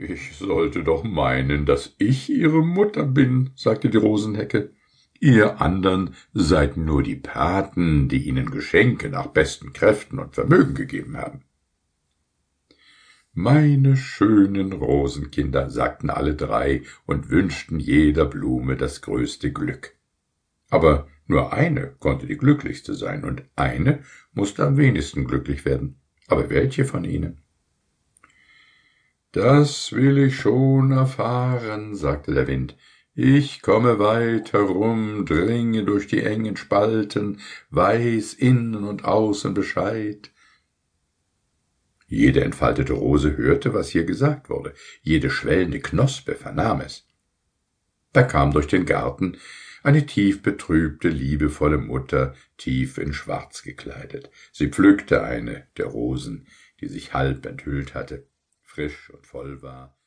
Ich sollte doch meinen, dass ich Ihre Mutter bin, sagte die Rosenhecke. Ihr andern seid nur die Paten, die ihnen Geschenke nach besten Kräften und Vermögen gegeben haben. Meine schönen Rosenkinder, sagten alle drei und wünschten jeder Blume das größte Glück. Aber nur eine konnte die glücklichste sein, und eine musste am wenigsten glücklich werden. Aber welche von ihnen? Das will ich schon erfahren, sagte der Wind. Ich komme weit herum, dringe durch die engen Spalten, weiß innen und außen Bescheid. Jede entfaltete Rose hörte, was hier gesagt wurde, jede schwellende Knospe vernahm es. Da kam durch den Garten eine tief betrübte, liebevolle Mutter, tief in Schwarz gekleidet. Sie pflückte eine der Rosen, die sich halb enthüllt hatte, frisch und voll war,